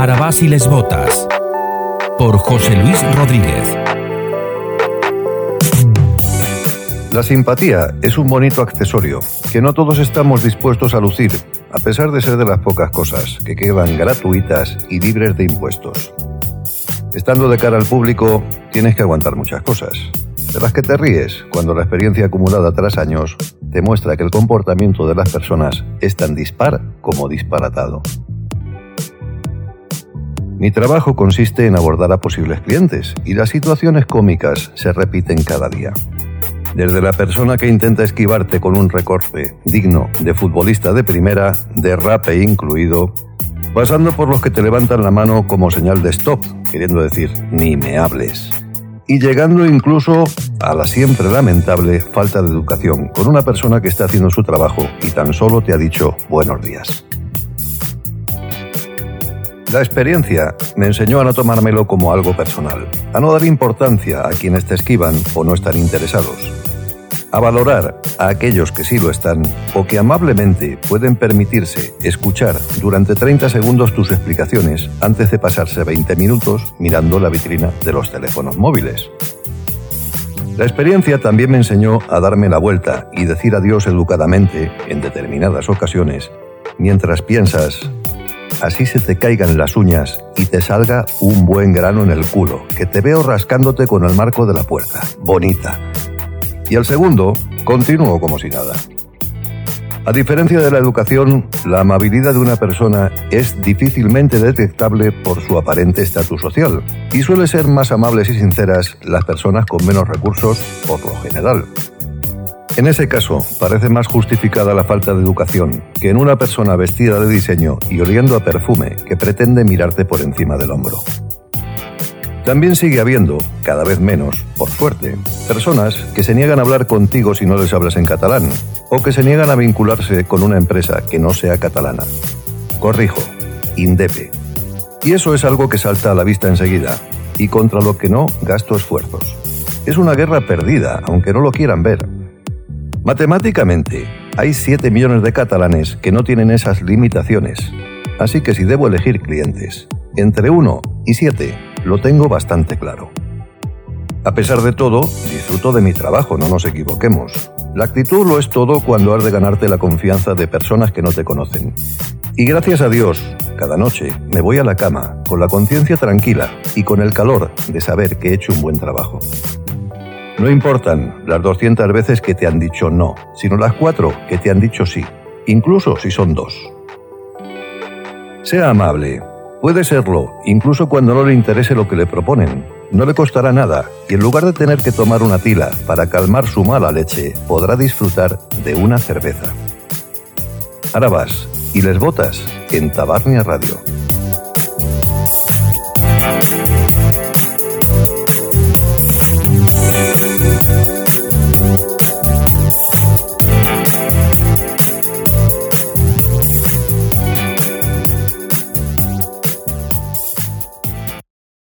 Arabás y les Botas. Por José Luis Rodríguez. La simpatía es un bonito accesorio que no todos estamos dispuestos a lucir, a pesar de ser de las pocas cosas que quedan gratuitas y libres de impuestos. Estando de cara al público, tienes que aguantar muchas cosas, de las que te ríes cuando la experiencia acumulada tras años te muestra que el comportamiento de las personas es tan dispar como disparatado. Mi trabajo consiste en abordar a posibles clientes y las situaciones cómicas se repiten cada día. Desde la persona que intenta esquivarte con un recorte digno de futbolista de primera, de rape incluido, pasando por los que te levantan la mano como señal de stop, queriendo decir, ni me hables. Y llegando incluso a la siempre lamentable falta de educación con una persona que está haciendo su trabajo y tan solo te ha dicho buenos días. La experiencia me enseñó a no tomármelo como algo personal, a no dar importancia a quienes te esquivan o no están interesados, a valorar a aquellos que sí lo están o que amablemente pueden permitirse escuchar durante 30 segundos tus explicaciones antes de pasarse 20 minutos mirando la vitrina de los teléfonos móviles. La experiencia también me enseñó a darme la vuelta y decir adiós educadamente en determinadas ocasiones mientras piensas así se te caigan las uñas y te salga un buen grano en el culo, que te veo rascándote con el marco de la puerta. Bonita. Y el segundo, continúo como si nada. A diferencia de la educación, la amabilidad de una persona es difícilmente detectable por su aparente estatus social y suele ser más amables y sinceras las personas con menos recursos por lo general. En ese caso, parece más justificada la falta de educación que en una persona vestida de diseño y oliendo a perfume que pretende mirarte por encima del hombro. También sigue habiendo, cada vez menos, por suerte, personas que se niegan a hablar contigo si no les hablas en catalán, o que se niegan a vincularse con una empresa que no sea catalana. Corrijo, INDEPE. Y eso es algo que salta a la vista enseguida, y contra lo que no gasto esfuerzos. Es una guerra perdida, aunque no lo quieran ver. Matemáticamente, hay 7 millones de catalanes que no tienen esas limitaciones, así que si debo elegir clientes, entre 1 y 7, lo tengo bastante claro. A pesar de todo, disfruto de mi trabajo, no nos equivoquemos. La actitud lo es todo cuando has de ganarte la confianza de personas que no te conocen. Y gracias a Dios, cada noche me voy a la cama con la conciencia tranquila y con el calor de saber que he hecho un buen trabajo. No importan las 200 veces que te han dicho no, sino las cuatro que te han dicho sí, incluso si son dos. Sea amable, puede serlo, incluso cuando no le interese lo que le proponen. No le costará nada y en lugar de tener que tomar una tila para calmar su mala leche, podrá disfrutar de una cerveza. Ahora vas y les botas en Tabarnia Radio.